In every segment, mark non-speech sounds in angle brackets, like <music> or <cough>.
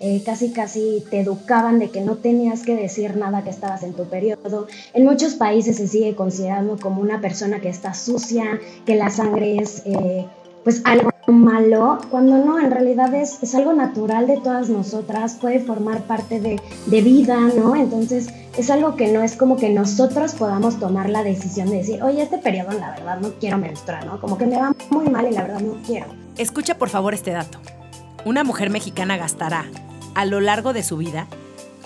Eh, casi casi te educaban de que no tenías que decir nada que estabas en tu periodo. En muchos países se sigue considerando como una persona que está sucia, que la sangre es eh, pues algo malo, cuando no, en realidad es, es, algo natural de todas nosotras, puede formar parte de, de, vida, ¿no? Entonces es algo que no es como que nosotros podamos tomar la decisión de decir, oye, este periodo la verdad no quiero menstruar, ¿no? Como que me va muy mal y la verdad no quiero. Escucha por favor este dato. Una mujer mexicana gastará a lo largo de su vida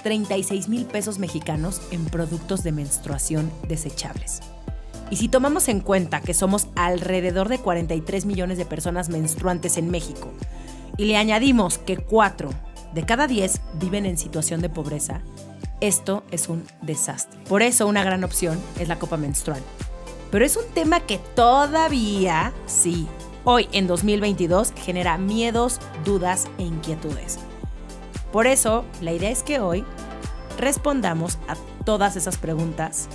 36 mil pesos mexicanos en productos de menstruación desechables. Y si tomamos en cuenta que somos alrededor de 43 millones de personas menstruantes en México y le añadimos que 4 de cada 10 viven en situación de pobreza, esto es un desastre. Por eso una gran opción es la copa menstrual. Pero es un tema que todavía, sí, hoy en 2022 genera miedos, dudas e inquietudes. Por eso, la idea es que hoy respondamos a todas esas preguntas.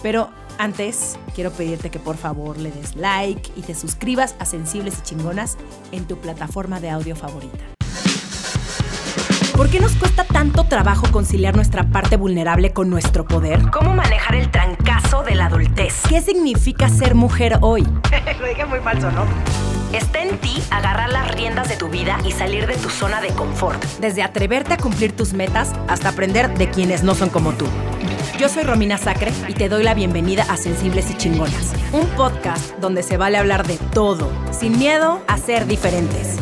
Pero antes, quiero pedirte que por favor le des like y te suscribas a Sensibles y Chingonas en tu plataforma de audio favorita. ¿Por qué nos cuesta tanto trabajo conciliar nuestra parte vulnerable con nuestro poder? ¿Cómo manejar el trancazo de la adultez? ¿Qué significa ser mujer hoy? <laughs> Lo dije muy falso, ¿no? Está en ti agarrar las riendas de tu vida y salir de tu zona de confort. Desde atreverte a cumplir tus metas hasta aprender de quienes no son como tú. Yo soy Romina Sacre y te doy la bienvenida a Sensibles y Chingonas, un podcast donde se vale hablar de todo, sin miedo a ser diferentes.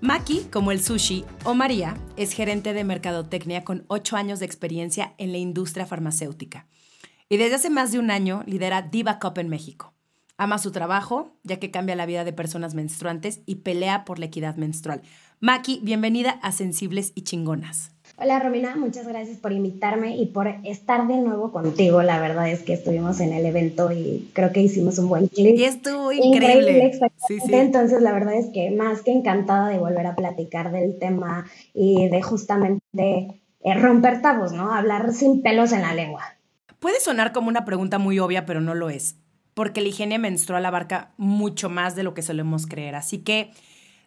Maki, como el sushi, o María, es gerente de mercadotecnia con 8 años de experiencia en la industria farmacéutica y desde hace más de un año lidera Diva Cup en México. Ama su trabajo, ya que cambia la vida de personas menstruantes y pelea por la equidad menstrual. Maki, bienvenida a Sensibles y Chingonas. Hola Romina, muchas gracias por invitarme y por estar de nuevo contigo. La verdad es que estuvimos en el evento y creo que hicimos un buen clip. Y estuvo increíble. sí, sí. Entonces la verdad es que más que encantada de volver a platicar del tema y de justamente eh, romper tabos, ¿no? Hablar sin pelos en la lengua. Puede sonar como una pregunta muy obvia, pero no lo es, porque la higiene menstrual abarca mucho más de lo que solemos creer. Así que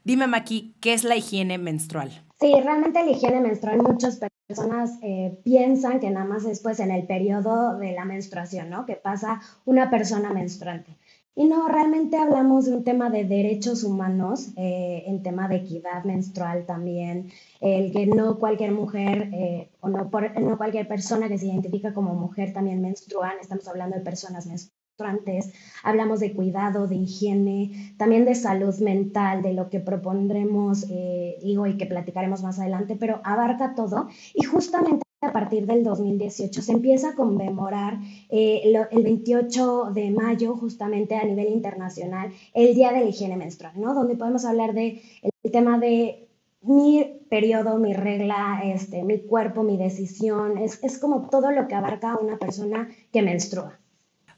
dime, Maki, ¿qué es la higiene menstrual? Sí, realmente la higiene menstrual muchas personas eh, piensan que nada más es pues en el periodo de la menstruación, ¿no? Que pasa una persona menstruante. Y no, realmente hablamos de un tema de derechos humanos, eh, en tema de equidad menstrual también, el que no cualquier mujer eh, o no, no cualquier persona que se identifica como mujer también menstrual, estamos hablando de personas menstruantes, hablamos de cuidado, de higiene, también de salud mental, de lo que propondremos, eh, digo, y que platicaremos más adelante, pero abarca todo. Y justamente a partir del 2018 se empieza a conmemorar eh, el 28 de mayo justamente a nivel internacional el Día de la Higiene Menstrual, ¿no? Donde podemos hablar de el tema de mi periodo, mi regla, este, mi cuerpo, mi decisión, es, es como todo lo que abarca a una persona que menstrua.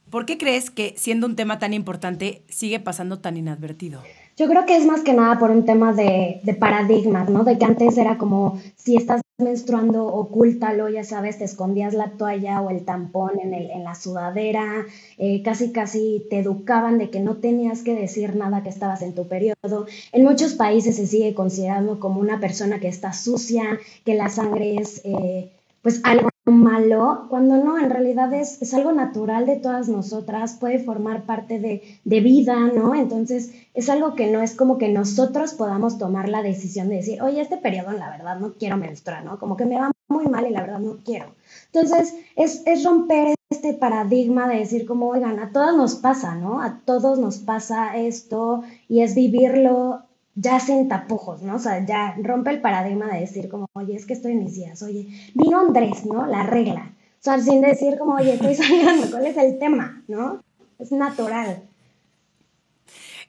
¿Por qué crees que siendo un tema tan importante sigue pasando tan inadvertido? Yo creo que es más que nada por un tema de, de paradigmas, ¿no? De que antes era como si estás menstruando, ocúltalo, ya sabes, te escondías la toalla o el tampón en, el, en la sudadera, eh, casi casi te educaban de que no tenías que decir nada que estabas en tu periodo. En muchos países se sigue considerando como una persona que está sucia, que la sangre es eh, pues algo malo, cuando no, en realidad es, es, algo natural de todas nosotras, puede formar parte de, de, vida, ¿no? Entonces es algo que no es como que nosotros podamos tomar la decisión de decir, oye, este periodo la verdad no quiero menstruar, ¿no? Como que me va muy mal y la verdad no quiero. Entonces es, es romper este paradigma de decir como, oigan, a todos nos pasa, ¿no? A todos nos pasa esto y es vivirlo ya sin tapujos, ¿no? O sea, ya rompe el paradigma de decir como, oye, es que estoy en mis días, oye, vino Andrés, ¿no? La regla. O sea, sin decir como, oye, estoy <laughs> saliendo, ¿cuál es el tema, ¿no? Es natural.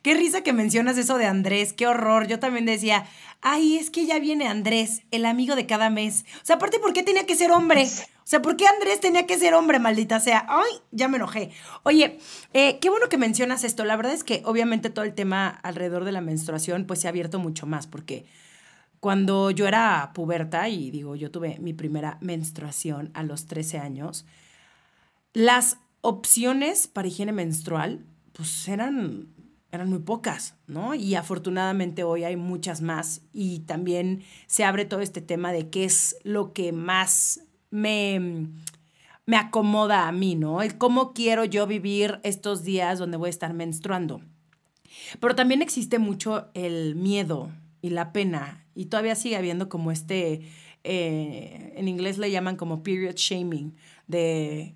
Qué risa que mencionas eso de Andrés, qué horror. Yo también decía, ay, es que ya viene Andrés, el amigo de cada mes. O sea, aparte, ¿por qué tenía que ser hombre? O sea, ¿por qué Andrés tenía que ser hombre, maldita sea? Ay, ya me enojé. Oye, eh, qué bueno que mencionas esto. La verdad es que obviamente todo el tema alrededor de la menstruación pues se ha abierto mucho más porque cuando yo era puberta y digo, yo tuve mi primera menstruación a los 13 años, las opciones para higiene menstrual pues eran eran muy pocas, ¿no? Y afortunadamente hoy hay muchas más y también se abre todo este tema de qué es lo que más me, me acomoda a mí, ¿no? El cómo quiero yo vivir estos días donde voy a estar menstruando. Pero también existe mucho el miedo y la pena y todavía sigue habiendo como este, eh, en inglés le llaman como period shaming, de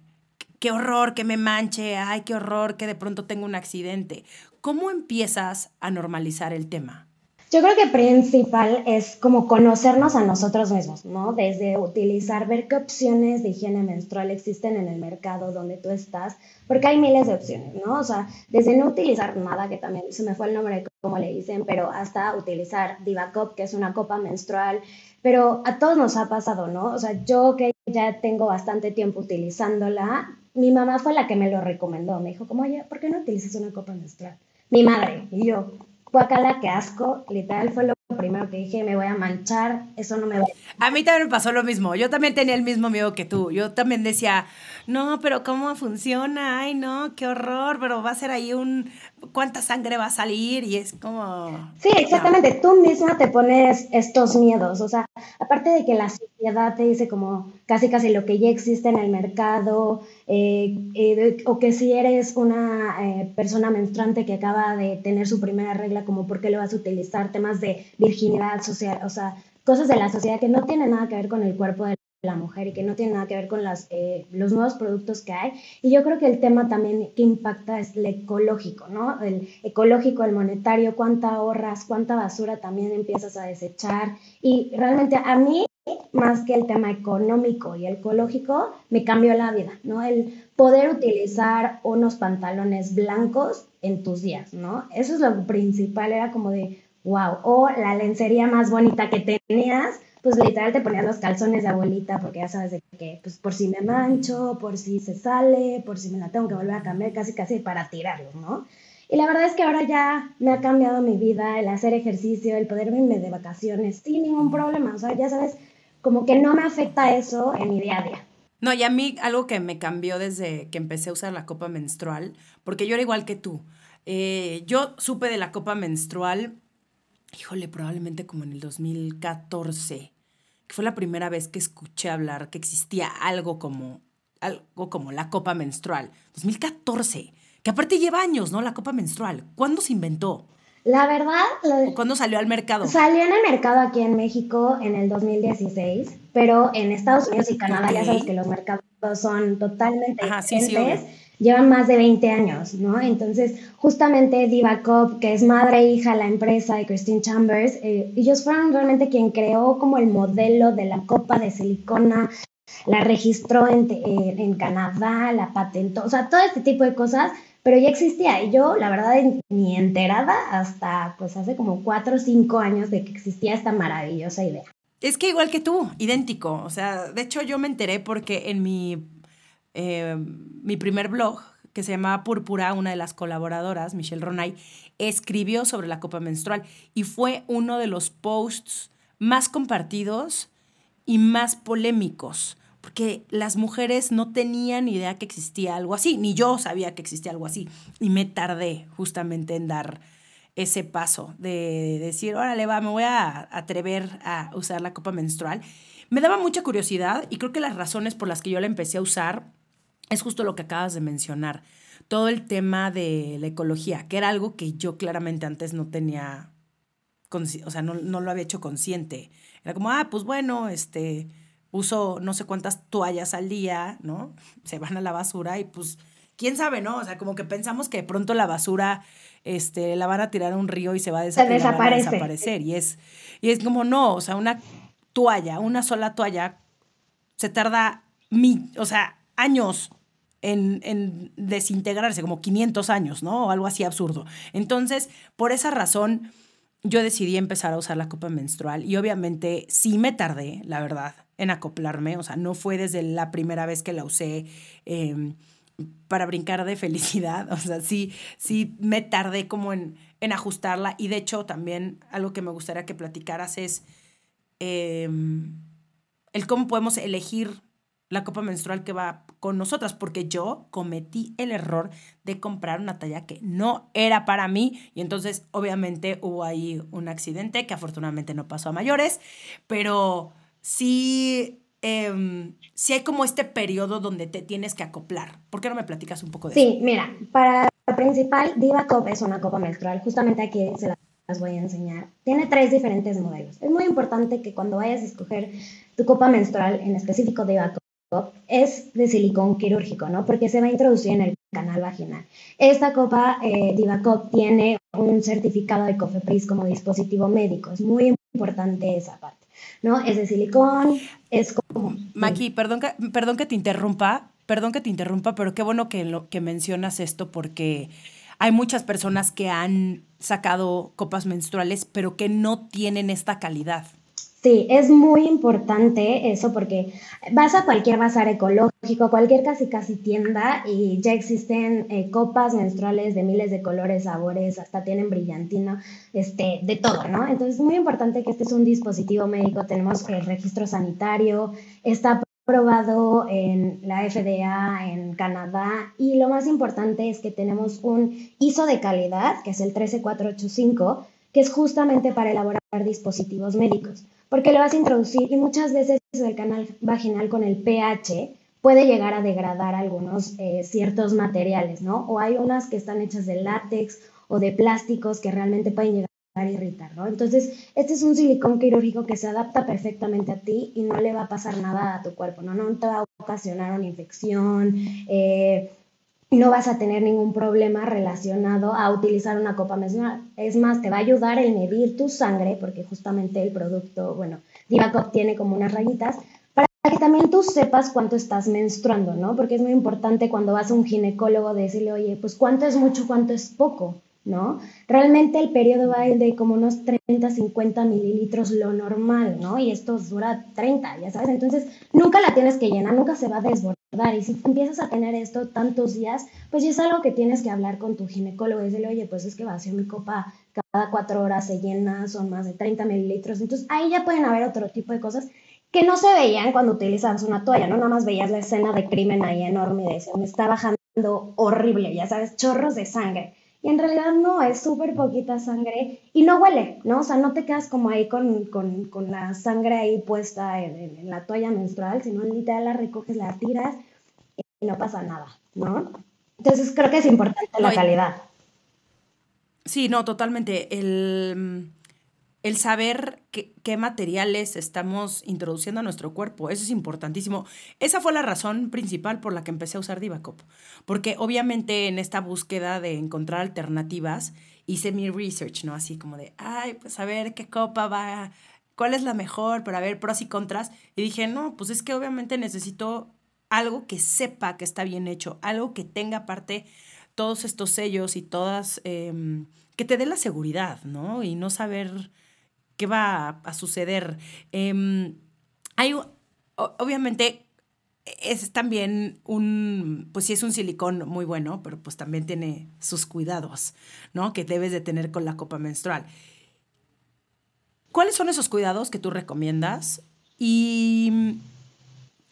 qué horror que me manche, ay, qué horror que de pronto tengo un accidente. ¿Cómo empiezas a normalizar el tema? Yo creo que principal es como conocernos a nosotros mismos, ¿no? Desde utilizar, ver qué opciones de higiene menstrual existen en el mercado donde tú estás, porque hay miles de opciones, ¿no? O sea, desde no utilizar nada, que también se me fue el nombre, como le dicen, pero hasta utilizar Divacop, que es una copa menstrual, pero a todos nos ha pasado, ¿no? O sea, yo que ya tengo bastante tiempo utilizándola, mi mamá fue la que me lo recomendó, me dijo, como, oye, ¿por qué no utilizas una copa menstrual? mi madre y yo, guacala, qué asco, literal fue lo primero que dije, me voy a manchar, eso no me va a... mí también me pasó lo mismo, yo también tenía el mismo miedo que tú, yo también decía, no, pero ¿cómo funciona? Ay, no, qué horror, pero va a ser ahí un, ¿cuánta sangre va a salir? Y es como... Sí, exactamente, tú misma te pones estos miedos, o sea, aparte de que la sociedad te dice como casi casi lo que ya existe en el mercado, eh, eh, o que si eres una eh, persona menstruante que acaba de tener su primera regla, como por qué lo vas a utilizar, temas de virginidad social, o sea, cosas de la sociedad que no tienen nada que ver con el cuerpo de la mujer y que no tiene nada que ver con las, eh, los nuevos productos que hay. Y yo creo que el tema también que impacta es el ecológico, ¿no? El ecológico, el monetario, cuánta ahorras, cuánta basura también empiezas a desechar. Y realmente a mí, más que el tema económico y ecológico, me cambió la vida, ¿no? El poder utilizar unos pantalones blancos en tus días, ¿no? Eso es lo principal, era como de, wow, o la lencería más bonita que tenías pues literal te ponías los calzones de abuelita porque ya sabes de que, pues por si me mancho, por si se sale, por si me la tengo que volver a cambiar, casi casi para tirarlos, ¿no? Y la verdad es que ahora ya me ha cambiado mi vida, el hacer ejercicio, el poder irme de vacaciones sin ningún problema, o sea, ya sabes, como que no me afecta eso en mi día a día. No, y a mí algo que me cambió desde que empecé a usar la copa menstrual, porque yo era igual que tú. Eh, yo supe de la copa menstrual, híjole, probablemente como en el 2014 que fue la primera vez que escuché hablar que existía algo como, algo como la copa menstrual. 2014, que aparte lleva años, ¿no? La copa menstrual. ¿Cuándo se inventó? La verdad... ¿Cuándo salió al mercado? Salió en el mercado aquí en México en el 2016, pero en Estados Unidos y Canadá ya sabes que los mercados son totalmente Ajá, diferentes. Sí, sí, llevan más de 20 años, ¿no? Entonces, justamente Diva Cop, que es madre e hija de la empresa de Christine Chambers, eh, ellos fueron realmente quien creó como el modelo de la copa de silicona, la registró en, en Canadá, la patentó, o sea, todo este tipo de cosas, pero ya existía. Y yo, la verdad, ni enterada hasta pues hace como 4 o 5 años de que existía esta maravillosa idea. Es que igual que tú, idéntico. O sea, de hecho yo me enteré porque en mi eh, mi primer blog, que se llamaba Púrpura, una de las colaboradoras, Michelle Ronay, escribió sobre la copa menstrual y fue uno de los posts más compartidos y más polémicos, porque las mujeres no tenían idea que existía algo así, ni yo sabía que existía algo así, y me tardé justamente en dar ese paso de decir, órale, va, me voy a atrever a usar la copa menstrual. Me daba mucha curiosidad y creo que las razones por las que yo la empecé a usar es justo lo que acabas de mencionar, todo el tema de la ecología, que era algo que yo claramente antes no tenía, o sea, no, lo había hecho consciente. Era como, ah, pues bueno, este, uso no sé cuántas toallas al día, ¿no? <laughs> Se van a la basura y pues, quién sabe, ¿no? O sea, como que pensamos que de pronto la basura este, la van a tirar a un río y se va a, desaparecer. Y es, y es como, no, o sea, una toalla, una sola toalla, se tarda, mi, o sea, años en, desintegrarse, como 500 años, ¿no? O algo así absurdo. Entonces, por esa razón, yo decidí empezar a usar la copa menstrual y obviamente sí me tardé, la verdad, en acoplarme, o sea, no fue desde la primera vez que la usé. Em, para brincar de felicidad, <laughs> o sea, sí, sí me tardé como en, en ajustarla y de hecho también algo que me gustaría que platicaras es em, el cómo podemos elegir la copa menstrual que va con nosotras, porque yo cometí el error de comprar una talla que no era para mí y entonces obviamente hubo ahí un accidente que afortunadamente no pasó a mayores, pero sí, eh, sí hay como este periodo donde te tienes que acoplar. ¿Por qué no me platicas un poco de sí, eso? Sí, mira, para principal, Diva Cop es una copa menstrual, justamente aquí se las voy a enseñar. Tiene tres diferentes modelos. Es muy importante que cuando vayas a escoger tu copa menstrual, en específico Diva Cop, es de silicón quirúrgico, ¿no? Porque se va a introducir en el canal vaginal. Esta copa eh, Diva Cop tiene un certificado de COFEPRIS como dispositivo médico. Es muy importante esa parte, ¿no? Es de silicón, es como... Maki, perdón que, perdón que te interrumpa, perdón que te interrumpa, pero qué bueno que mencionas esto porque hay muchas personas que han sacado copas menstruales, pero que no tienen esta calidad. Sí, es muy importante eso porque vas a cualquier bazar ecológico, cualquier casi casi tienda y ya existen eh, copas menstruales de miles de colores, sabores, hasta tienen brillantina, este, de todo, ¿no? Entonces es muy importante que este es un dispositivo médico, tenemos el registro sanitario, está probado en la FDA en Canadá y lo más importante es que tenemos un ISO de calidad, que es el 13485, que es justamente para elaborar dispositivos médicos, porque le vas a introducir y muchas veces el canal vaginal con el pH puede llegar a degradar algunos eh, ciertos materiales, ¿no? O hay unas que están hechas de látex o de plásticos que realmente pueden llegar a irritar, ¿no? Entonces, este es un silicón quirúrgico que se adapta perfectamente a ti y no le va a pasar nada a tu cuerpo, ¿no? No te va a ocasionar una infección, eh, no vas a tener ningún problema relacionado a utilizar una copa menstrual. Es más, te va a ayudar en medir tu sangre, porque justamente el producto, bueno, Divacop tiene como unas rayitas, para que también tú sepas cuánto estás menstruando, ¿no? Porque es muy importante cuando vas a un ginecólogo decirle, oye, pues cuánto es mucho, cuánto es poco. ¿No? Realmente el periodo va de como unos 30, 50 mililitros lo normal, ¿no? Y esto dura 30, ya sabes. Entonces, nunca la tienes que llenar, nunca se va a desbordar. Y si empiezas a tener esto tantos días, pues ya es algo que tienes que hablar con tu ginecólogo y decirle, oye, pues es que va a ser mi copa cada cuatro horas se llena, son más de 30 mililitros. Entonces, ahí ya pueden haber otro tipo de cosas que no se veían cuando utilizabas una toalla, ¿no? Nada más veías la escena de crimen ahí enorme y decías, me está bajando horrible, ya sabes, chorros de sangre. Y en realidad no, es súper poquita sangre y no huele, ¿no? O sea, no te quedas como ahí con, con, con la sangre ahí puesta en, en, la toalla menstrual, sino literal la recoges, la tiras y no pasa nada, ¿no? Entonces creo que es importante la calidad. Sí, no, totalmente. El, el saber qué, qué, materiales estamos introduciendo a nuestro cuerpo, eso es importantísimo. Esa fue la razón principal por la que empecé a usar Divacop, porque obviamente en esta búsqueda de encontrar alternativas hice mi research, ¿no? Así como de, ay, pues a ver qué copa va, cuál es la mejor, pero a ver pros y contras. Y dije, no, pues es que obviamente necesito algo que sepa que está bien hecho, algo que tenga aparte todos estos sellos y todas, eh, que te dé la seguridad, ¿no? Y no saber qué va a, suceder. Eh, hay, obviamente, es también un, pues sí es un silicón muy bueno, pero pues también tiene sus cuidados, ¿no? Que debes de tener con la copa menstrual. ¿Cuáles son esos cuidados que tú recomiendas? Y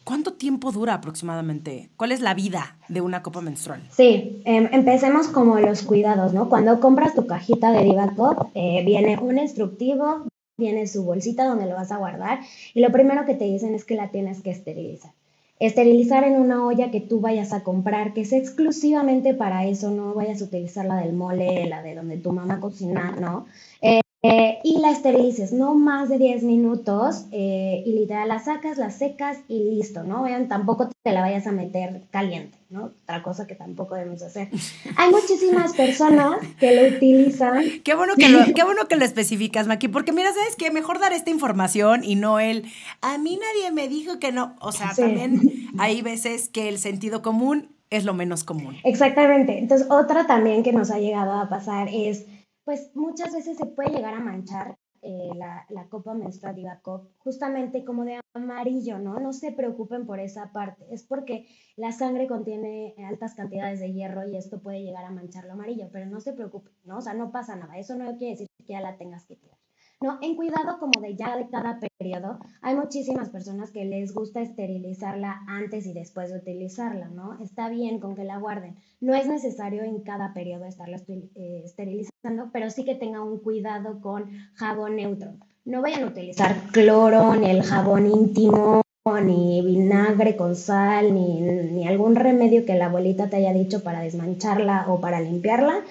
¿Cuánto tiempo dura aproximadamente? ¿Cuál es la vida de una copa menstrual? Sí, eh, empecemos como los cuidados, ¿no? Cuando compras tu cajita de Divacop, eh, viene un instructivo, viene su bolsita donde lo vas a guardar y lo primero que te dicen es que la tienes que esterilizar. Esterilizar en una olla que tú vayas a comprar, que sea exclusivamente para eso, no vayas a utilizar la del mole, la de donde tu mamá cocina, ¿no? Eh, eh, y la esterilices, no más de 10 minutos, eh, y literal la sacas, la secas y listo, ¿no? Vean, tampoco te la vayas a meter caliente, ¿no? Otra cosa que tampoco debemos hacer. <laughs> Hay muchísimas personas que lo utilizan. Qué bueno que lo, qué bueno que lo especificas, Maki, porque mira, ¿sabes qué? Mejor dar esta información y no el, a mí nadie me dijo que no. O sea, sí. también hay veces que el sentido común es lo menos común. Exactamente. Entonces, otra también que nos ha llegado a pasar es pues muchas veces se puede llegar a manchar eh, la, la, copa menstrual Divacop justamente como de amarillo, ¿no? No se preocupen por esa parte, es porque la sangre contiene altas cantidades de hierro y esto puede llegar a manchar lo amarillo, pero no se preocupen, ¿no? O sea, no pasa nada, eso no quiere decir que ya la tengas que tirar. ¿No? En cuidado como de ya de cada periodo, hay muchísimas personas que les gusta esterilizarla antes y después de utilizarla, ¿no? Está bien con que la guarden. No es necesario en cada periodo estarla eh, esterilizando, pero sí que tenga un cuidado con jabón neutro. No vayan a utilizar cloro ni el jabón íntimo ni vinagre con sal, ni, ni, algún remedio que la abuelita te haya dicho para desmancharla o para limpiarla.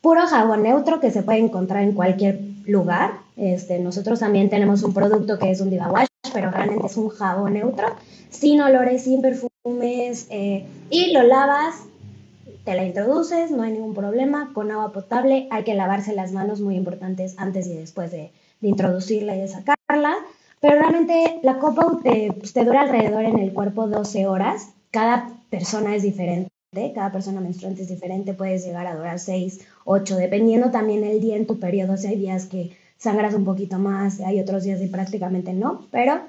Puro jabón neutro que se puede encontrar en cualquier lugar. Este, nosotros también tenemos un producto que es un Diva Wash, pero realmente es un jabón neutro, sin olores, sin perfumes, eh, y lo lavas, te la introduces, no hay ningún problema, con agua potable, hay que lavarse las manos, muy importantes, antes y después de, de introducirla y de sacarla. Pero realmente la copa te, pues, te dura alrededor en el cuerpo 12 horas. Cada persona es diferente, cada persona menstruante es diferente, puedes llegar a durar 6, 8, dependiendo también el día en tu periodo. Si hay días que sangras un poquito más, hay otros días que prácticamente no, pero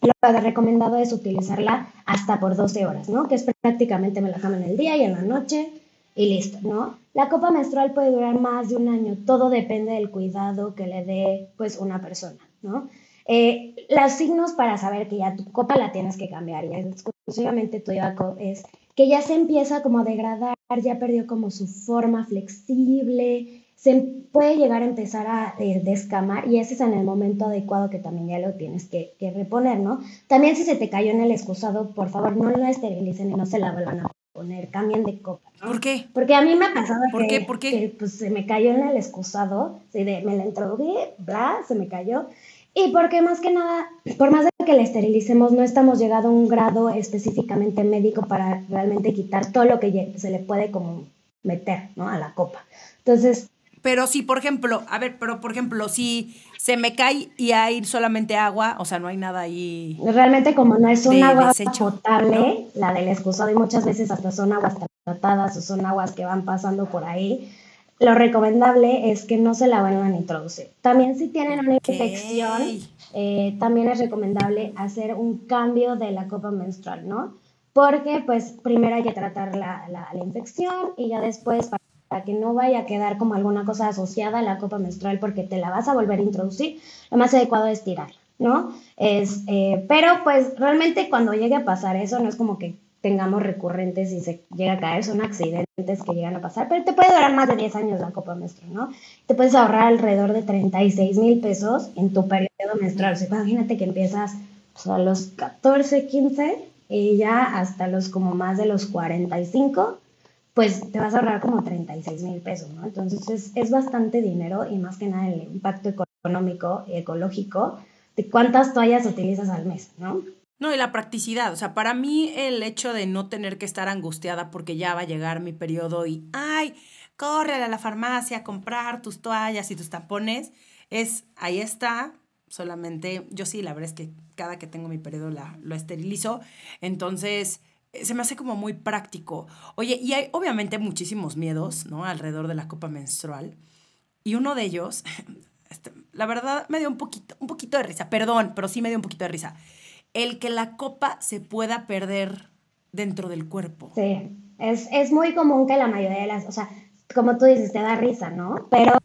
lo recomendado es utilizarla hasta por 12 horas, ¿no? Que es prácticamente me la tomo en el día y en la noche y listo, ¿no? La copa menstrual puede durar más de un año, todo depende del cuidado que le dé pues una persona, ¿no? Eh, los signos para saber que ya tu copa la tienes que cambiar, ya exclusivamente tu es que ya se empieza como a degradar, ya perdió como su forma flexible, se puede llegar a empezar a eh, descamar y ese es en el momento adecuado que también ya lo tienes que, reponer, ¿no? También si se te cayó en el excusado, por favor no la esterilicen y no se la vuelvan a poner, cambien de copa. ¿Por qué? Porque a mí me ha pasado ¿Por que, qué? ¿Por qué? pues, se me cayó en el excusado, me la introduje, bla, se me cayó y porque más que nada, por más de que la esterilicemos, no estamos llegando a un grado específicamente médico para realmente quitar todo lo que se le puede como meter, ¿no? A la copa. Entonces... Pero si, por ejemplo, a ver, pero por ejemplo, si se me cae y hay solamente agua, o sea, no hay nada ahí. Realmente como no es un agua potable, la del excusado y muchas veces hasta son aguas tratadas o son aguas que van pasando por ahí, lo recomendable es que no se la vuelvan a introducir. También si tienen una infección, eh, también es recomendable hacer un cambio de la copa menstrual, ¿no? Porque pues primero hay que tratar la, la, infección y ya después para que no vaya a quedar como alguna cosa asociada a la copa menstrual porque te la vas a volver a introducir, lo más adecuado es tirarla, ¿no? Es, eh, pero pues realmente cuando llegue a pasar eso no es como que tengamos recurrentes y se llega a caer, son accidentes que llegan a pasar, pero te puede durar más de 10 años la copa menstrual, ¿no? Te puedes ahorrar alrededor de 36 mil pesos en tu periodo menstrual. O sea, imagínate que empiezas pues, a los 14, 15 y ya hasta los como más de los 45, pues te vas a ahorrar como 36 mil pesos, ¿no? Entonces es, es bastante dinero y más que nada el impacto económico y ecológico de cuántas toallas utilizas al mes, ¿no? No, y la practicidad. O sea, para mí el hecho de no tener que estar angustiada porque ya va a llegar mi periodo y, ay, corre a la farmacia a comprar tus toallas y tus tapones, es, ahí está, solamente, yo sí, la verdad es que cada que tengo mi periodo la, lo esterilizo, entonces se me hace como muy práctico. Oye, y hay obviamente muchísimos miedos, ¿no? Alrededor de la copa menstrual. Y uno de ellos, <laughs> este, la verdad, me dio un poquito, un poquito de risa, perdón, pero sí me dio un poquito de risa el que la copa se pueda perder dentro del cuerpo. Sí, es, es muy común que la mayoría de las, o sea, como tú dices, te da risa, ¿no? Pero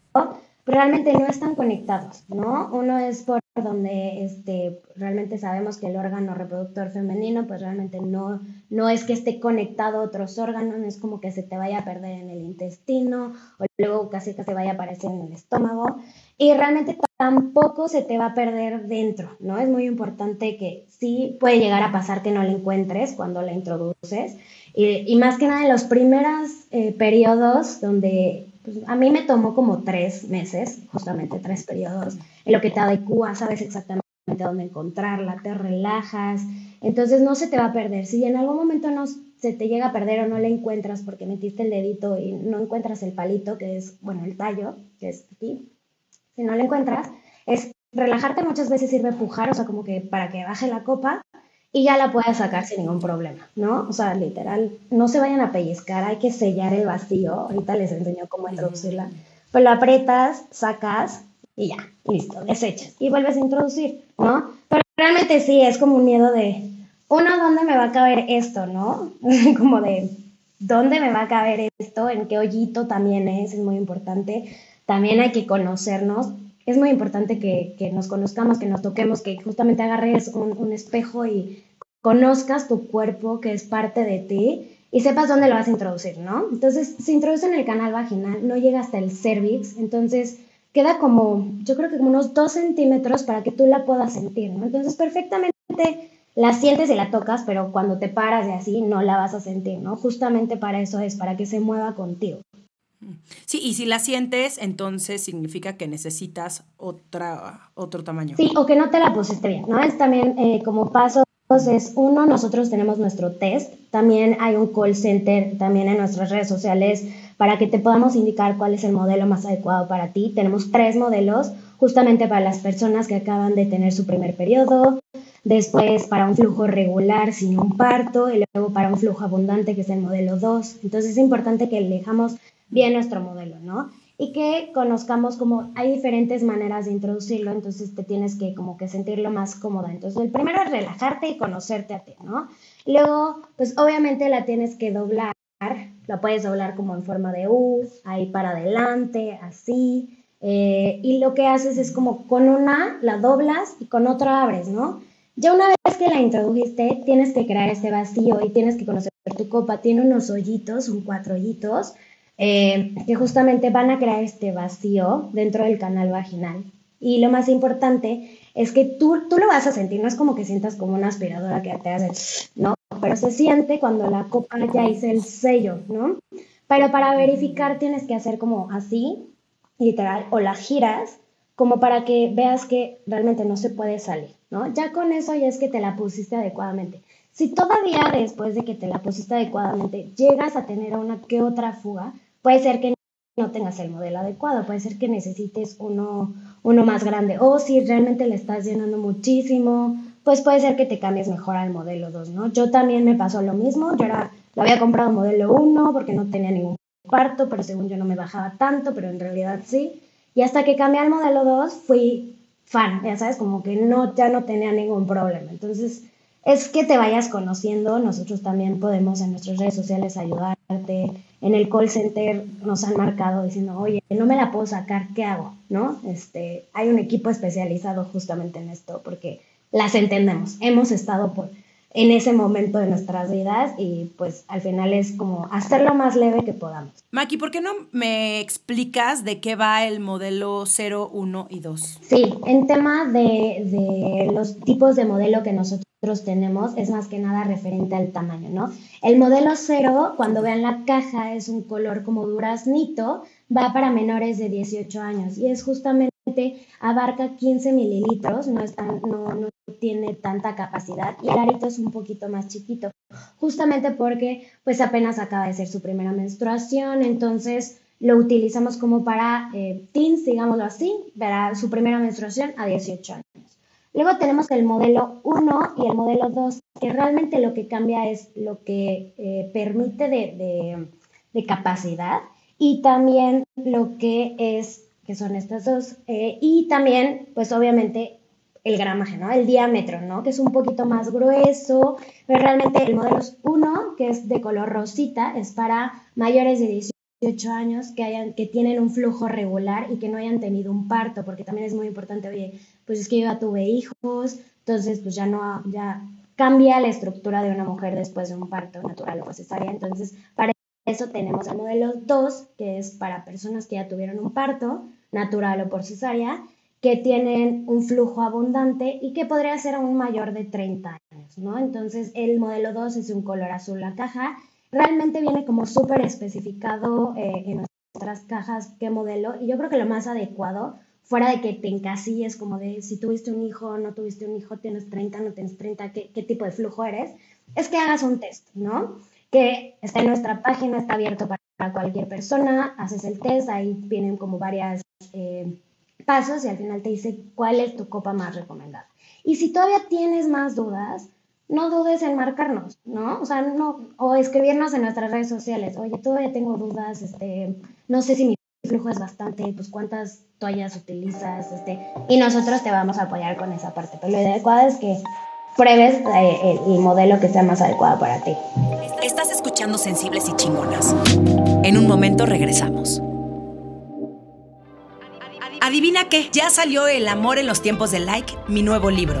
realmente no están conectados, ¿no? Uno es por donde este, realmente sabemos que el órgano reproductor femenino, pues realmente no, no es que esté conectado a otros órganos, no es como que se te vaya a perder en el intestino o luego casi que se vaya a aparecer en el estómago y realmente tampoco se te va a perder dentro, ¿no? Es muy importante que sí puede llegar a pasar que no la encuentres cuando la introduces y, más que nada en los primeros eh, periodos donde pues, a mí me tomó como tres meses, justamente tres periodos, en lo que te adecua, sabes exactamente dónde encontrarla, te relajas, entonces no se te va a perder. Si en algún momento no se te llega a perder o no la encuentras porque metiste el dedito y no encuentras el palito, que es, bueno, el tallo, que es aquí, si no lo encuentras, es relajarte muchas veces sirve pujar, o sea, como que para que baje la copa y ya la puedas sacar sin ningún problema, ¿no? O sea, literal, no se vayan a pellizcar, hay que sellar el vacío, ahorita les enseño cómo introducirla, pues lo aprietas, sacas y ya, listo, desechas y vuelves a introducir, ¿no? Pero realmente sí, es como un miedo de, uno, ¿dónde me va a caber esto, no? <laughs> como de, ¿dónde me va a caber esto? ¿En qué hoyito también es? Es muy importante. También hay que conocernos. Es muy importante que, nos conozcamos, que nos toquemos, que justamente agarres un, un espejo y conozcas tu cuerpo, que es parte de ti, y sepas dónde lo vas a introducir, ¿no? Entonces, se introduce en el canal vaginal, no llega hasta el cervix, entonces queda como, yo creo que como unos dos centímetros para que tú la puedas sentir, ¿no? Entonces, perfectamente la sientes y la tocas, pero cuando te paras de así no la vas a sentir, ¿no? Justamente para eso es, para que se mueva contigo. Sí, y si la sientes, entonces significa que necesitas otra, otro tamaño. Sí, o que no te la pusiste bien, ¿no? Es también eh, como paso entonces, uno, nosotros tenemos nuestro test, también hay un call center también en nuestras redes sociales para que te podamos indicar cuál es el modelo más adecuado para ti. Tenemos tres modelos justamente para las personas que acaban de tener su primer periodo, después para un flujo regular sin un parto y luego para un flujo abundante que es el modelo 2. Entonces es importante que elijamos bien nuestro modelo, ¿no? y que conozcamos como hay diferentes maneras de introducirlo, entonces te tienes que como que sentirlo más cómoda. Entonces, el primero es relajarte y conocerte a ti, ¿no? Luego, pues obviamente la tienes que doblar, la puedes doblar como en forma de U, ahí para adelante, así. Eh, y lo que haces es como con una la doblas y con otra abres, ¿no? Ya una vez que la introdujiste, tienes que crear este vacío y tienes que conocer tu copa. Tiene unos hoyitos, son cuatro hoyitos eh, que justamente van a crear este vacío dentro del canal vaginal. Y lo más importante es que tú, tú lo vas a sentir, no es como que sientas como una aspiradora que te hace, no, pero se siente cuando la copa ya hice el sello, ¿no? Pero para verificar tienes que hacer como así, literal, o la giras, como para que veas que realmente no se puede salir, ¿no? Ya con eso ya es que te la pusiste adecuadamente. Si todavía después de que te la pusiste adecuadamente llegas a tener una que otra fuga, Puede ser que no tengas el modelo adecuado, puede ser que necesites uno, uno más grande o si realmente le estás llenando muchísimo, pues puede ser que te cambies mejor al modelo 2, ¿no? Yo también me pasó lo mismo, yo era, lo había comprado modelo 1 porque no tenía ningún parto, pero según yo no me bajaba tanto, pero en realidad sí. Y hasta que cambié al modelo 2 fui fan, ya sabes, como que no, ya no tenía ningún problema. Entonces, es que te vayas conociendo, nosotros también podemos en nuestras redes sociales ayudarte, en el call center nos han marcado diciendo, oye, no me la puedo sacar, ¿qué hago? ¿No? Este, hay un equipo especializado justamente en esto porque las entendemos, hemos estado por, en ese momento de nuestras vidas y pues al final es como hacerlo más leve que podamos. Maki, ¿por qué no me explicas de qué va el modelo 0, 1 y 2? Sí, en tema de, de los tipos de modelo que nosotros tenemos es más que nada referente al tamaño, ¿no? El modelo cero, cuando vean la caja, es un color como duraznito, va para menores de 18 años y es justamente, abarca 15 mililitros, no, no, no tiene tanta capacidad y el arito es un poquito más chiquito, justamente porque pues apenas acaba de ser su primera menstruación, entonces lo utilizamos como para eh, teens, digámoslo así, para su primera menstruación a 18 años. Luego tenemos el modelo 1 y el modelo 2, que realmente lo que cambia es lo que eh, permite de, capacidad y también lo que es, que son estas dos, eh, y también, pues obviamente, el gramaje, ¿no? El diámetro, ¿no? Que es un poquito más grueso, pero realmente el modelo 1, que es de color rosita, es para mayores de 18 años que, hayan, que tienen un flujo regular y que no hayan tenido un parto, porque también es muy importante, oye, pues es que yo ya tuve hijos, entonces pues ya no, ya cambia la estructura de una mujer después de un parto natural o cesárea. Entonces, para eso tenemos el modelo 2, que es para personas que ya tuvieron un parto natural o por cesárea, que tienen un flujo abundante y que podría ser aún mayor de 30 años, ¿no? Entonces, el modelo 2 es un color azul la caja. Realmente viene como súper especificado eh, en nuestras cajas qué modelo y yo creo que lo más adecuado fuera de que te encasilles como de si tuviste un hijo, no tuviste un hijo, tienes 30, no tienes 30, qué, qué tipo de flujo eres, es que hagas un test, ¿no? Que está en nuestra página, está abierto para cualquier persona, haces el test, ahí vienen como varios eh, pasos y al final te dice cuál es tu copa más recomendada. Y si todavía tienes más dudas, no dudes en marcarnos, ¿no? O sea, no, o escribirnos en nuestras redes sociales, oye, todavía tengo dudas, este, no sé si mi flujo es bastante, pues cuántas toallas utilizas, este, y nosotros te vamos a apoyar con esa parte. Pero lo adecuado es que pruebes eh, el, modelo que sea más adecuado para ti. Estás escuchando Sensibles y Chingonas. En un momento regresamos. Adivina qué, ya salió El amor en los tiempos de like, mi nuevo libro.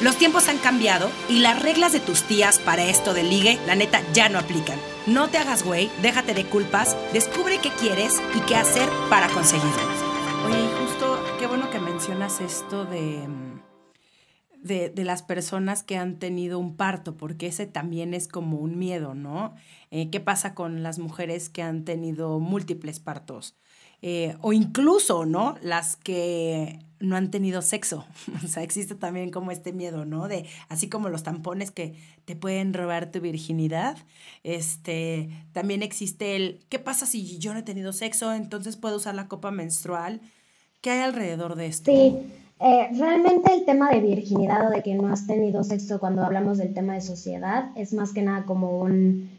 Los tiempos han cambiado y las reglas de tus tías para esto de ligue, la neta, ya no aplican. No te hagas güey, déjate de culpas, descubre qué quieres y qué hacer para conseguirlo. Oye, y justo, qué bueno que mencionas esto de, de, de, las personas que han tenido un parto, porque ese también es como un miedo, ¿no? Eh, ¿Qué pasa con las mujeres que han tenido múltiples partos? Eh, o incluso, ¿no? Las que no han tenido sexo. <laughs> O sea, existe también como este miedo, ¿no? De, así como los tampones que te pueden robar tu virginidad, este, también existe el, ¿qué pasa si yo no he tenido sexo? Entonces puedo usar la copa menstrual. ¿Qué hay alrededor de esto? Sí, eh, realmente el tema de virginidad o de que no has tenido sexo cuando hablamos del tema de sociedad es más que nada como un,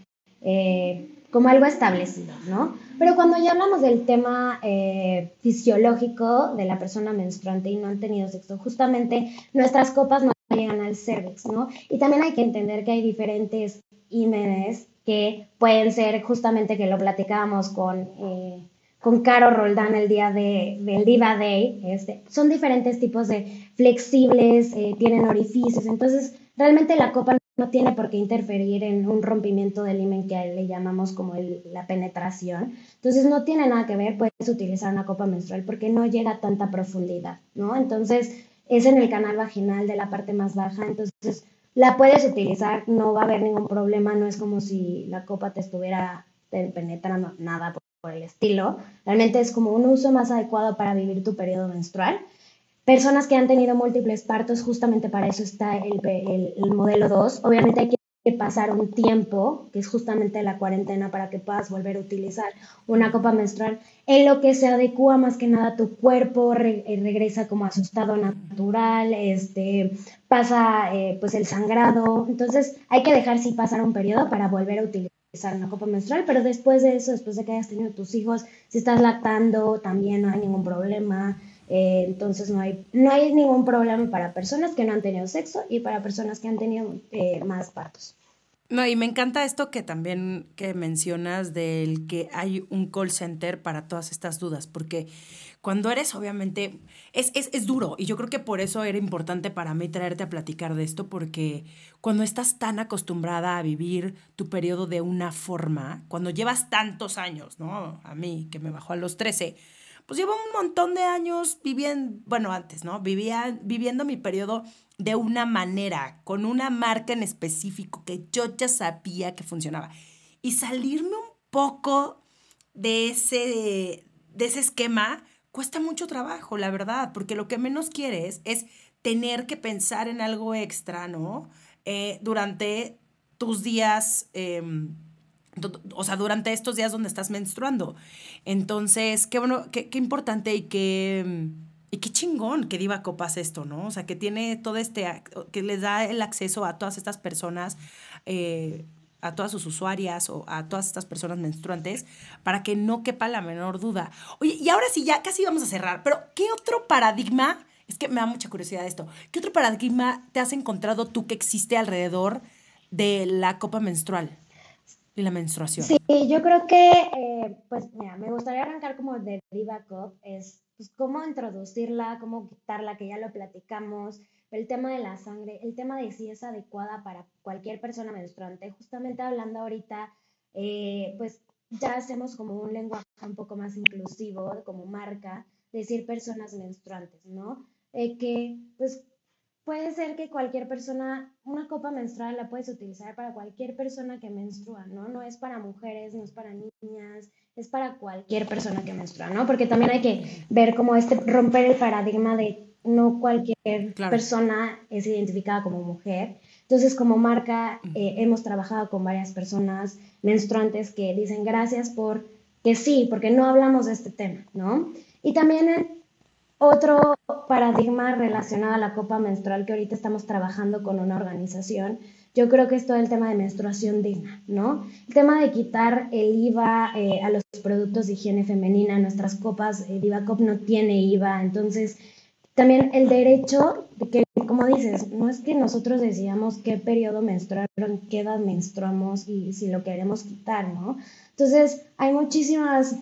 eh, como algo establecido, ¿no? Pero cuando ya hablamos del tema eh, fisiológico de la persona menstruante y no han tenido sexo, justamente nuestras copas no llegan al cervix, ¿no? Y también hay que entender que hay diferentes ímenes que pueden ser justamente que lo platicábamos con, eh, con Caro Roldán el día de, del Diva Day, este, son diferentes tipos de flexibles, eh, tienen orificios, entonces realmente la copa no tiene por qué interferir en un rompimiento del himen que le llamamos como la penetración. Entonces no tiene nada que ver, puedes utilizar una copa menstrual porque no llega a tanta profundidad, ¿no? Entonces es en el canal vaginal de la parte más baja, entonces la puedes utilizar, no va a haber ningún problema, no es como si la copa te estuviera penetrando, nada por el estilo. Realmente es como un uso más adecuado para vivir tu periodo menstrual. Personas que han tenido múltiples partos, justamente para eso está el, el, modelo 2. Obviamente hay que pasar un tiempo, que es justamente la cuarentena, para que puedas volver a utilizar una copa menstrual, en lo que se adecua más que nada tu cuerpo, eh, regresa como a su estado natural, este, pasa eh, pues el sangrado. Entonces hay que dejar sí pasar un periodo para volver a utilizar una copa menstrual, pero después de eso, después de que hayas tenido tus hijos, si estás lactando, también no hay ningún problema. Eh, entonces no hay, no hay ningún problema para personas que no han tenido sexo y para personas que han tenido eh, más partos. No, y me encanta esto que también que mencionas del que hay un call center para todas estas dudas, porque cuando eres, obviamente, es, es, es, duro, y yo creo que por eso era importante para mí traerte a platicar de esto, porque cuando estás tan acostumbrada a vivir tu periodo de una forma, cuando llevas tantos años, ¿no? A mí, que me bajó a los 13, pues llevo un montón de años viviendo, bueno, antes, ¿no? Vivía, viviendo mi periodo de una manera, con una marca en específico que yo ya sabía que funcionaba. Y salirme un poco de ese, de ese esquema cuesta mucho trabajo, la verdad, porque lo que menos quieres es tener que pensar en algo extra, ¿no? Eh, durante tus días... Em, o sea, durante estos días donde estás menstruando. Entonces, qué bueno, qué, qué importante y qué, y qué chingón que Diva Copas esto, ¿no? O sea, que tiene todo este, que les da el acceso a todas estas personas, eh, a todas sus usuarias o a todas estas personas menstruantes, para que no quepa la menor duda. Oye, y ahora sí, ya casi vamos a cerrar, pero ¿qué otro paradigma? Es que me da mucha curiosidad esto. ¿Qué otro paradigma te has encontrado tú que existe alrededor de la copa menstrual? y la menstruación. Sí, yo creo que, eh, pues mira, me gustaría arrancar como de Diva Cup, es pues, cómo introducirla, cómo quitarla, que ya lo platicamos, el tema de la sangre, el tema de si es adecuada para cualquier persona menstruante, justamente hablando ahorita, eh, pues ya hacemos como un lenguaje un poco más inclusivo como marca, decir personas menstruantes, ¿no? Eh, que pues puede ser que cualquier persona, una copa menstrual la puedes utilizar para cualquier persona que menstrua, ¿no? No es para mujeres, no es para niñas, es para cualquier persona que menstrua, ¿no? Porque también hay que ver cómo este, romper el paradigma de no cualquier persona es identificada como mujer. Entonces, como marca, eh, hemos trabajado con varias personas menstruantes que dicen gracias por que sí, porque no hablamos de este tema, ¿no? Y también Otro paradigma relacionado a la copa menstrual que ahorita estamos trabajando con una organización, yo creo que es todo el tema de menstruación digna, ¿no? El tema de quitar el IVA eh, a los productos de higiene femenina, nuestras copas, eh, DivaCop no tiene IVA, entonces también el derecho de que, como dices, no es que nosotros decíamos qué periodo menstrual, en qué edad menstruamos y si lo queremos quitar, ¿no? Entonces, hay muchísimas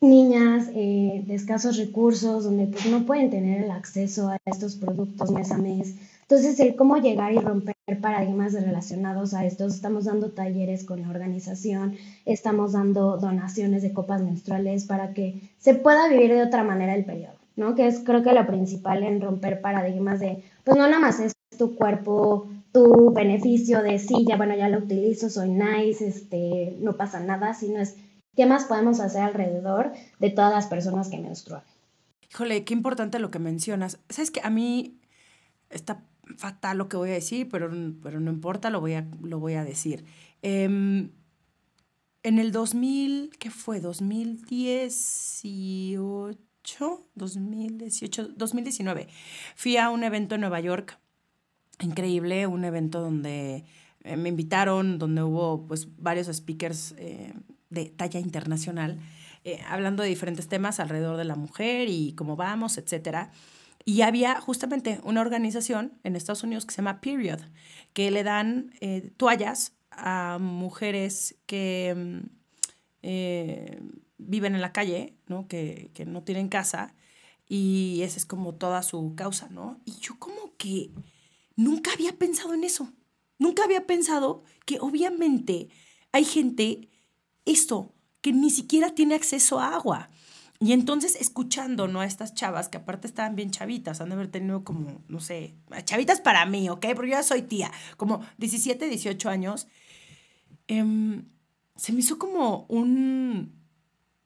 niñas eh, de escasos recursos donde pues no pueden tener el acceso a estos productos mes a mes. Entonces, el cómo llegar y romper paradigmas relacionados a estos, estamos dando talleres con la organización, estamos dando donaciones de copas menstruales para que se pueda vivir de otra manera el periodo, ¿no? Que es creo que lo principal en romper paradigmas de, pues no nada más es tu cuerpo, tu beneficio de sí, ya bueno, ya lo utilizo, soy nice, este, no pasa nada, sino es ¿Qué más podemos hacer alrededor de todas las personas que menstruan? Híjole, qué importante lo que mencionas. Sabes que a mí está fatal lo que voy a decir, pero, pero no importa, lo voy a, lo voy a decir. Em, en el 2000, ¿qué fue? 2018, 2018, 2019. Fui a un evento en Nueva York, increíble, un evento donde eh, me invitaron, donde hubo pues varios speakers eh, de talla internacional, eh, hablando de diferentes temas alrededor de la mujer y cómo vamos, etcétera. Y había justamente una organización en Estados Unidos que se llama Period, que le dan toallas a mujeres que mm, viven en la calle, ¿no? Que, que, no tienen casa, y esa es como toda su causa, ¿no? Y yo como que nunca había pensado en eso, nunca había pensado que obviamente hay gente esto, que ni siquiera tiene acceso a agua. Y entonces escuchando, ¿no? A estas chavas, que aparte estaban bien chavitas, han de haber tenido como, no sé, chavitas para mí, ¿ok? Porque yo ya soy tía, como 17, 18 años. Em, se me hizo como un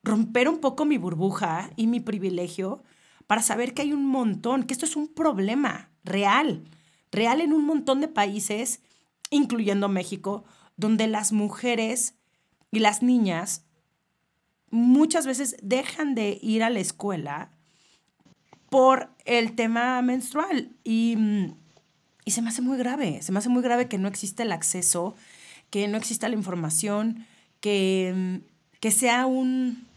romper un poco mi burbuja y mi privilegio para saber que hay un montón, que esto es un problema real, real en un montón de países, incluyendo México, donde las mujeres y las niñas muchas veces dejan de ir a la escuela por el tema menstrual. Y, y, se me hace muy grave, se me hace muy grave que no exista el acceso, que no exista la información, que, que sea un,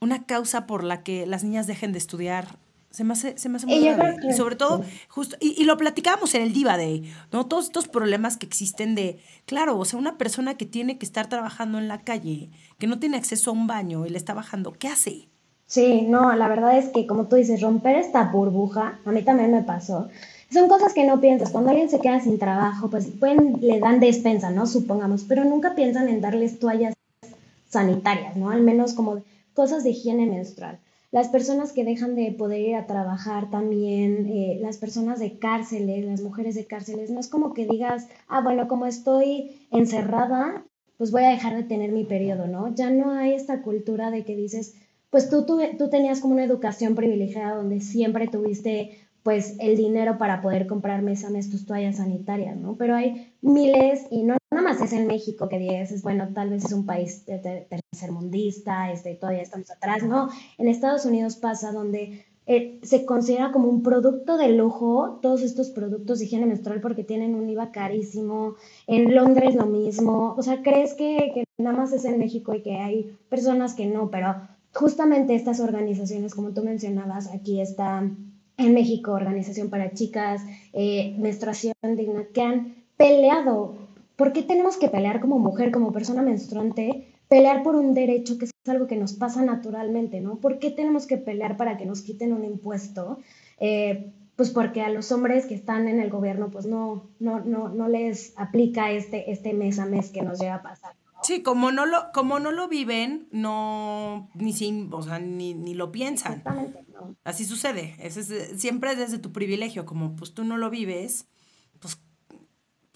una causa por la que las niñas dejen de estudiar se me hace, se me hace muy grave. Y sobre todo, justo, y, lo platicábamos en el Diva Day, ¿no? Todos estos problemas que existen de, claro, o sea, una persona que tiene que estar trabajando en la calle, que no tiene acceso a un baño y le está bajando, ¿qué hace? Sí, no, la verdad es que como tú dices, romper esta burbuja, a mí también me pasó. Son cosas que no piensas. Cuando alguien se queda sin trabajo, pues pueden, le dan despensa, ¿no? Supongamos, pero nunca piensan en darles toallas sanitarias, ¿no? Al menos como cosas de higiene menstrual las personas que dejan de poder ir a trabajar también, eh, las personas de cárceles, las mujeres de cárceles, no es como que digas, ah, bueno, como estoy encerrada, pues voy a dejar de tener mi periodo, ¿no? Ya no hay esta cultura de que dices, pues tú, tú, tú tenías como una educación privilegiada donde siempre tuviste pues el dinero para poder comprar mes mes tus toallas sanitarias, ¿no? Pero hay miles, y no nada más es en México que dices, bueno, tal vez es un país tercermundista, este, todavía estamos atrás, ¿no? En Estados Unidos pasa donde eh, se considera como un producto de lujo todos estos productos de higiene menstrual porque tienen un IVA carísimo, en Londres lo mismo, o sea, crees que, que nada más es en México y que hay personas que no, pero justamente estas organizaciones, como tú mencionabas, aquí están en México, Organización para Chicas, eh, Menstruación Digna, que han peleado. ¿Por qué tenemos que pelear como mujer, como persona menstruante? Pelear por un derecho que es algo que nos pasa naturalmente, ¿no? ¿Por qué tenemos que pelear para que nos quiten un impuesto? Eh, pues porque a los hombres que están en el gobierno, pues no, no, no, no les aplica este, este mes a mes que nos llega a pasar. Sí, como no lo, como no lo viven, no, ni, sin, o sea, ni, ni lo piensan. Exactamente. Así sucede. Es, eh, siempre desde tu privilegio, como pues tú no lo vives,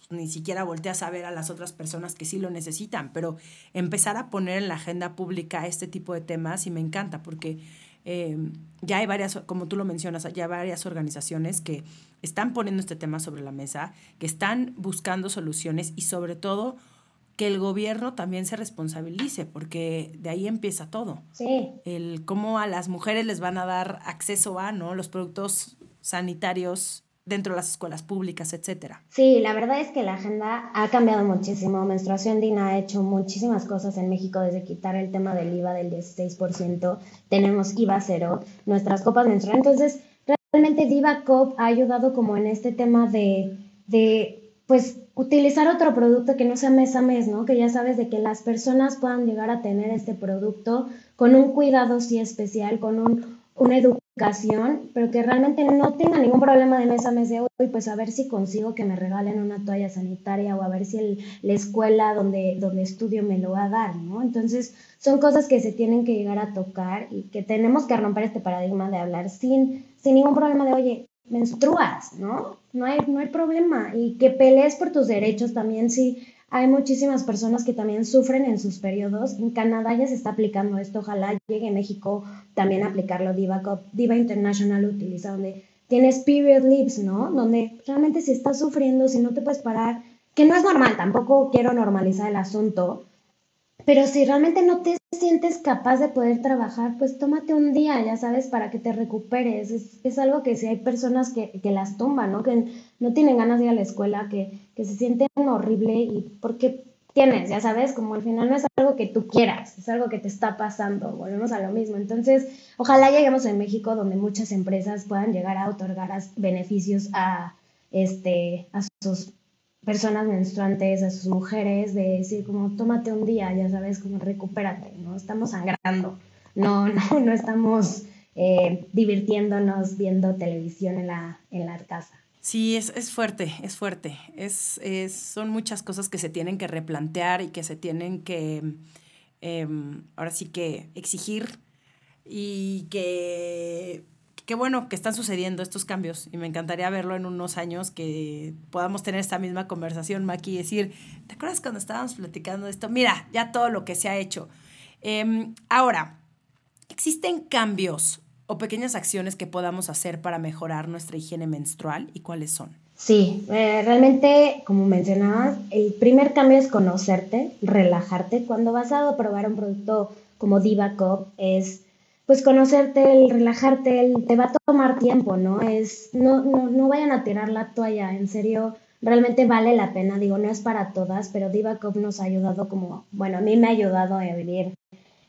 pues, ni siquiera volteas a ver a las otras personas que sí lo necesitan. Pero empezar a poner en la agenda pública este tipo de temas y me encanta porque em, ya hay varias, como tú lo mencionas, ya hay varias organizaciones que están poniendo este tema sobre la mesa, que están buscando soluciones y sobre todo que el gobierno también se responsabilice, porque de ahí empieza todo. Sí. El cómo a las mujeres les van a dar acceso a, ¿no? Los productos sanitarios dentro de las escuelas públicas, etcétera. Sí, la verdad es que la agenda ha cambiado muchísimo. Menstruación Dina ha hecho muchísimas cosas en México desde quitar el tema del IVA del 16%. Tenemos IVA cero, nuestras copas menstruales. Entonces, realmente Diva Cop ha ayudado como en este tema de, de pues utilizar otro producto que no sea mes a mes, ¿no? Que ya sabes de que las personas puedan llegar a tener este producto con un cuidado sí especial, con un, una educación, pero que realmente no tenga ningún problema de mes a mes de hoy, pues a ver si consigo que me regalen una toalla sanitaria o a ver si la escuela donde, donde estudio me lo va a dar, ¿no? Entonces, son cosas que se tienen que llegar a tocar y que tenemos que romper este paradigma de hablar sin, sin ningún problema de, oye, menstruas, ¿no? No hay, no hay problema. Y que pelees por tus derechos también, sí. Hay muchísimas personas que también sufren en sus periodos. En Canadá ya se está aplicando esto. Ojalá llegue a México también aplicarlo. Diva, Diva International utiliza donde tienes period leaves, ¿no? Donde realmente si estás sufriendo, si no te puedes parar, que no es normal, tampoco quiero normalizar el asunto, pero si realmente no te sientes capaz de poder trabajar, pues tómate un día, ya sabes, para que te recuperes. Es, algo que si hay personas que, que, las tumban, ¿no? Que no tienen ganas de ir a la escuela, que, que se sienten horrible y porque tienes, ya sabes, como al final no es algo que tú quieras, es algo que te está pasando, volvemos a lo mismo. Entonces, ojalá lleguemos en México donde muchas empresas puedan llegar a otorgar beneficios a, este, a sus personas menstruantes, a sus mujeres, de decir como tómate un día, ya sabes, como recupérate, ¿no? Estamos sangrando, no, <laughs> no, no estamos eh, divirtiéndonos viendo televisión en la, en la casa. Sí, es, es fuerte, es fuerte. Es, es, son muchas cosas que se tienen que replantear y que se tienen que, em, ahora sí que exigir y que qué bueno que están sucediendo estos cambios y me encantaría verlo en unos años que podamos tener esta misma conversación, Maki, y decir, ¿te acuerdas cuando estábamos platicando de esto? Mira, ya todo lo que se ha hecho. Em, ahora, ¿existen cambios o pequeñas acciones que podamos hacer para mejorar nuestra higiene menstrual y cuáles son? Sí, eh, realmente, como mencionabas, el primer cambio es conocerte, relajarte. Cuando vas a probar un producto como Diva Cup, es pues conocerte, el relajarte, el, te va a tomar tiempo, ¿no? Es, no, no, no vayan a tirar la toalla, en serio, realmente vale la pena, digo, no es para todas, pero Diva Cup nos ha ayudado como, bueno, a mí me ha ayudado a vivir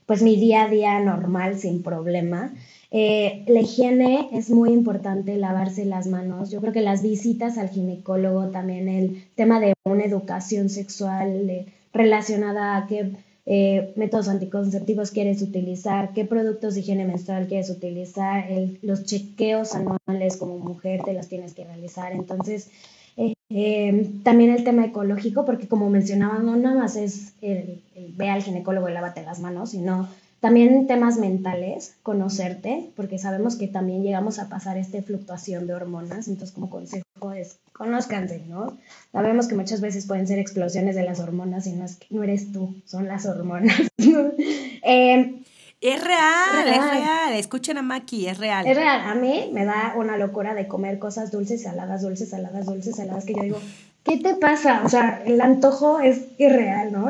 pues mi día a día normal sin problema. Eh, la higiene es muy importante, lavarse las manos. Yo creo que las visitas al ginecólogo, también el tema de una educación sexual relacionada a que eh, métodos anticonceptivos quieres utilizar, qué productos de higiene menstrual quieres utilizar, los chequeos anuales como mujer te los tienes que realizar. Entonces, eh, eh, también el tema ecológico, porque como mencionaba, no nada más es el, el ve al ginecólogo y lávate las manos, sino también temas mentales, conocerte, porque sabemos que también llegamos a pasar esta fluctuación de hormonas, entonces como consejo es conózcanse, ¿no? Sabemos que muchas veces pueden ser explosiones de las hormonas y no, es que no eres tú, son las hormonas. <laughs> eh, es real, es real, Escuchen a Maki, es real. Es real. A mí me da una locura de comer cosas dulces, saladas, dulces, saladas, dulces, saladas, que yo digo, ¿qué te pasa? O sea, el antojo es irreal, ¿no?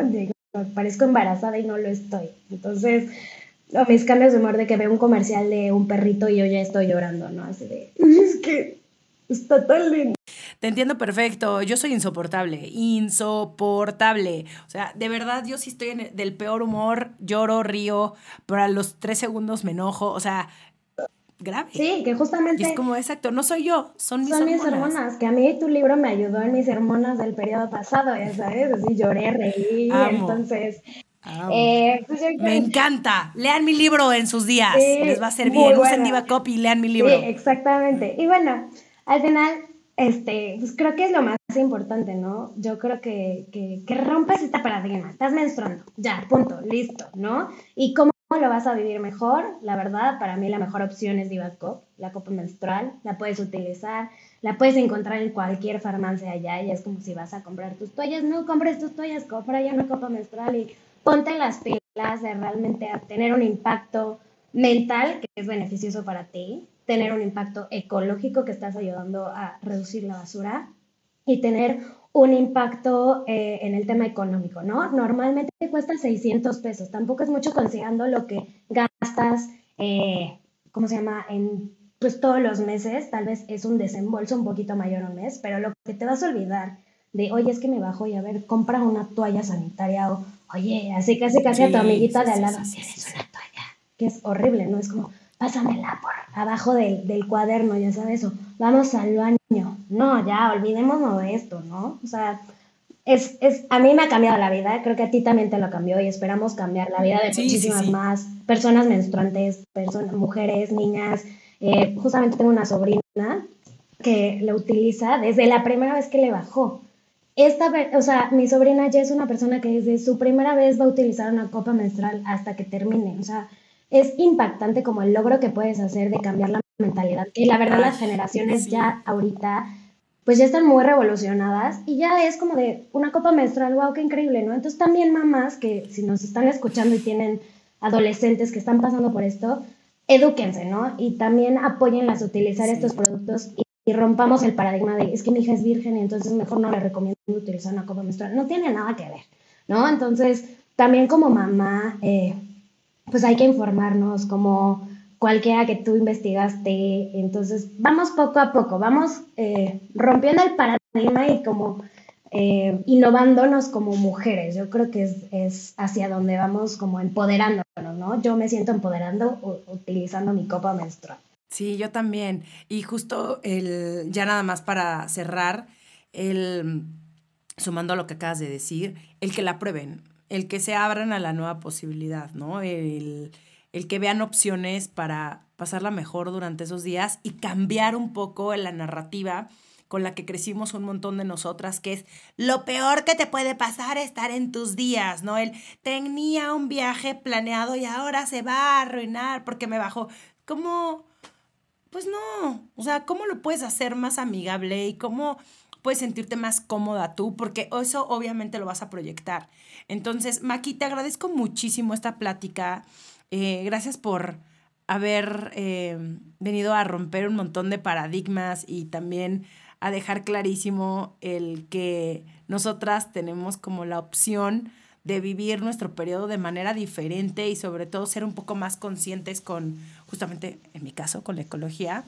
Parezco embarazada y no lo estoy. Entonces, mis cambios de humor de que veo un comercial de un perrito y yo ya estoy llorando, ¿no? Así de, <laughs> es que está tan lindo. Te entiendo perfecto, yo soy insoportable, insoportable. O sea, de verdad, yo sí estoy en del peor humor, lloro, río, pero a los tres segundos me enojo, o sea, grave. Sí, que justamente... Y es como, exacto, no soy yo, son mis son mis hormonas. Que a mí tu libro me ayudó en mis hormonas del periodo pasado, ya sabes, así lloré, reí, entonces... Eh, pues me encanta. Lean mi libro en sus días. Les va a ser bien. Usen Diva Copy lean mi libro. Sí, exactamente. Y bueno, al final, este, pues creo que es lo más importante, ¿no? Yo creo que, que, que rompes esta paradigma. Estás menstruando. Ya, punto, listo, ¿no? Y cómo lo vas a vivir mejor? La verdad, para mí la mejor opción es Divacop, la copa menstrual. La puedes utilizar, la puedes encontrar en cualquier farmacia allá y es como si vas a comprar tus toallas. No compres tus toallas, compra ya una copa menstrual y ponte las pilas de realmente tener un impacto mental que es beneficioso para ti, tener un impacto ecológico que estás ayudando a reducir la basura y tener un impacto eh, en el tema económico, ¿no? Normalmente te cuesta 600 pesos, tampoco es mucho considerando lo que gastas, eh, ¿cómo se llama? En pues todos los meses, tal vez es un desembolso un poquito mayor un mes, pero lo que te vas a olvidar de, oye, es que me bajo y a ver, compra una toalla sanitaria o, oye, así casi casi a tu amiguita de al lado, tienes una toalla, que es horrible, ¿no? Es como, pásamela por abajo del, del cuaderno, ya sabes, o vamos al baño. No, ya, olvidémonos de esto, ¿no? O sea, es, es, a mí me ha cambiado la vida, creo que a ti también te lo cambió y esperamos cambiar la vida de muchísimas más personas menstruantes, personas, mujeres, niñas. Eh, justamente tengo una sobrina que lo utiliza desde la primera vez que le bajó. Esta, o sea, mi sobrina ya es una persona que desde su primera vez va a utilizar una copa menstrual hasta que termine. O sea, es impactante como el logro que puedes hacer de cambiar la mentalidad. Y la verdad las generaciones ya ahorita pues ya están muy revolucionadas y ya es como de una copa menstrual, wow, qué increíble, ¿no? Entonces también mamás que si nos están escuchando y tienen adolescentes que están pasando por esto, edúquense, ¿no? Y también apóyenlas a utilizar estos productos y, rompamos el paradigma de es que mi hija es virgen y entonces mejor no le recomiendo utilizar una copa menstrual. No tiene nada que ver, ¿no? Entonces, también como mamá, eh, pues hay que informarnos como cualquiera que tú investigaste. Entonces, vamos poco a poco, vamos eh, rompiendo el paradigma y como eh, innovándonos como mujeres. Yo creo que es, es, hacia donde vamos como empoderándonos, ¿no? Yo me siento empoderando utilizando mi copa menstrual. Sí, yo también. Y justo el, ya nada más para cerrar, el, sumando a lo que acabas de decir, el que la prueben el que se abran a la nueva posibilidad, ¿no? El, que vean opciones para pasarla mejor durante esos días y cambiar un poco la narrativa con la que crecimos un montón de nosotras, que es lo peor que te puede pasar estar en tus días, ¿no? El tenía un viaje planeado y ahora se va a arruinar porque me bajó. ¿Cómo? Pues no, o sea, ¿cómo lo puedes hacer más amigable y cómo puedes sentirte más cómoda tú, porque eso obviamente lo vas a proyectar. Entonces, Maki, te agradezco muchísimo esta plática. Eh, gracias por haber eh, venido a romper un montón de paradigmas y también a dejar clarísimo el que nosotras tenemos como la opción de vivir nuestro periodo de manera diferente y sobre todo ser un poco más conscientes con, justamente en mi caso, con la ecología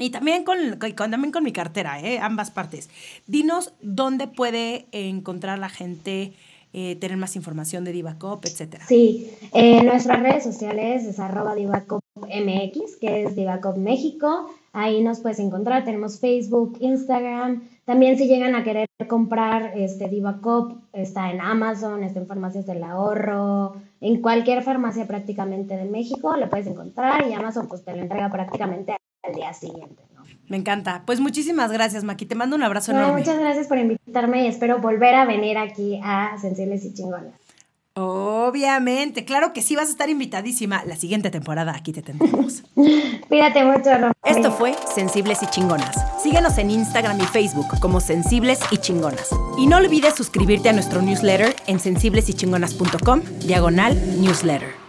y también con, también con mi cartera, ¿eh? ambas partes. Dinos dónde puede encontrar la gente, eh, tener más información de Divacop, etcétera. Sí, en nuestras redes sociales es arroba DivacopMX, que es Divacop México. Ahí nos puedes encontrar. Tenemos Facebook, Instagram. También si llegan a querer comprar este Divacop, está en Amazon, está en Farmacias del Ahorro, en cualquier farmacia prácticamente de México lo puedes encontrar y Amazon pues te lo entrega prácticamente al día siguiente. ¿no? Me encanta. Pues muchísimas gracias, Maki. Te mando un abrazo enorme. Muchas gracias por invitarme y espero volver a venir aquí a Sensibles y Chingonas. Obviamente, claro que sí, vas a estar invitadísima. La siguiente temporada aquí te tendremos. <laughs> Cuídate mucho, Román. Esto fue Sensibles y Chingonas. Síguenos en Instagram y Facebook como Sensibles y Chingonas. Y no olvides suscribirte a nuestro newsletter en sensiblesychingonas.com, diagonal newsletter.